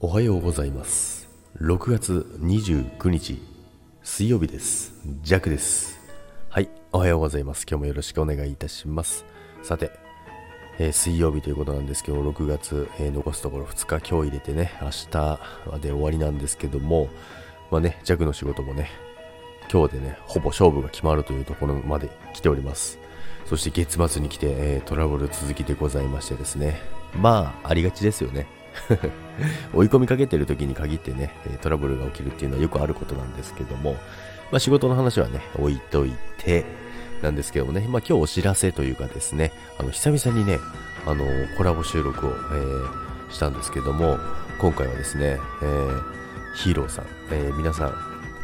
おはようございます。6月29日水曜日です。ジャックです。はいおはようございます。今日もよろしくお願いいたします。さて、えー、水曜日ということなんですけど6月、えー、残すところ2日今日入れてね明日まで終わりなんですけどもまあねジャックの仕事もね今日でねほぼ勝負が決まるというところまで来ております。そして月末に来て、えー、トラブル続きでございましてですね。まあありがちですよね。追い込みかけてる時に限ってね、トラブルが起きるっていうのはよくあることなんですけども、まあ、仕事の話はね、置いといて、なんですけどもね、まあ、今日お知らせというかですね、あの、久々にね、あの、コラボ収録を、えー、したんですけども、今回はですね、えー、ヒーローさん、えー、皆さん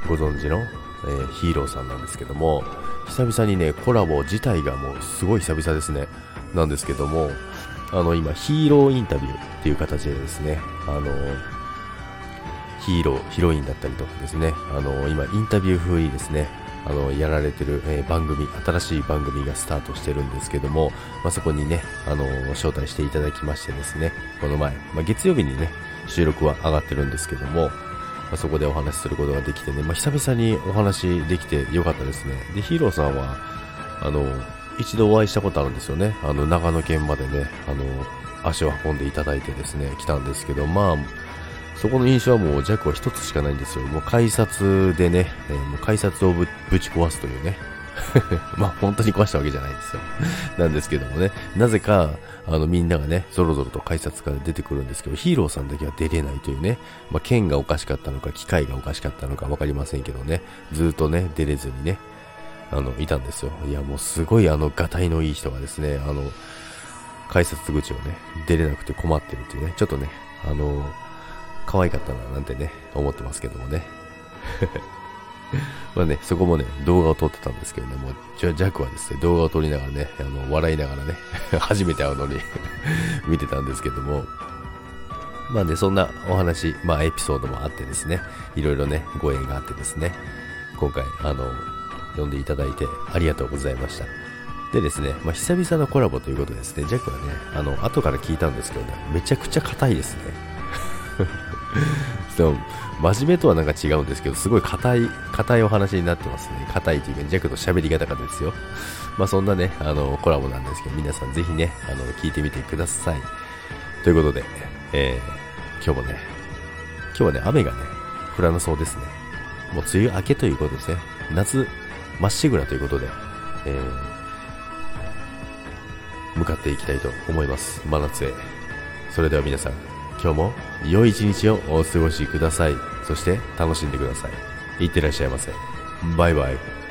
ご存知の、えー、ヒーローさんなんですけども、久々にね、コラボ自体がもうすごい久々ですね、なんですけども、あの、今、ヒーローインタビューっていう形でですね、あの、ヒーロー、ヒロインだったりとかですね、あの、今、インタビュー風にですね、あの、やられてる、えー、番組、新しい番組がスタートしてるんですけども、まあ、そこにね、あの、招待していただきましてですね、この前、まあ、月曜日にね、収録は上がってるんですけども、ま、そこでお話しすることができてね、まあ、久々にお話できてよかったですね。で、ヒーローさんは、あの、一度お会いしたことあるんですよね。あの、長野県までね、あの、足を運んでいただいてですね、来たんですけど、まあ、そこの印象はもう弱は一つしかないんですよ。もう改札でね、えー、もう改札をぶち壊すというね。まあ本当に壊したわけじゃないですよ。なんですけどもね、なぜか、あのみんながね、ぞろぞろと改札から出てくるんですけど、ヒーローさんだけは出れないというね、まあ剣がおかしかったのか、機械がおかしかったのかわかりませんけどね、ずっとね、出れずにね、あの、いたんですよ。いや、もうすごいあの、がたいのいい人がですね、あの、改札口をね、出れなくて困ってるっていうね、ちょっとね、あの、可愛かったななんてね、思ってますけどもね。まあね、そこもね、動画を撮ってたんですけどね、もう、じゃ、ジャックはですね、動画を撮りながらね、あの、笑いながらね、初めて会うのに 見てたんですけども、まあね、そんなお話、まあエピソードもあってですね、いろいろね、ご縁があってですね、今回、あの、読んでいただいてありがとうございました。でですね、まあ、久々のコラボということですね、ジャックはね、あの、後から聞いたんですけどね、めちゃくちゃ硬いですね。そう真面目とはなんか違うんですけど、すごい硬い、硬いお話になってますね。硬いというか、ジャックの喋り方がですよ。まあそんなね、あの、コラボなんですけど、皆さんぜひね、あの、聞いてみてください。ということで、えー、今日もね、今日はね、雨がね、降らなそうですね。もう梅雨明けということですね。夏、まっしぐらということで、えー、向かっていきたいと思います。真夏へ。それでは皆さん、今日も良い一日をお過ごしください。そして楽しんでください。いってらっしゃいませ。バイバイ。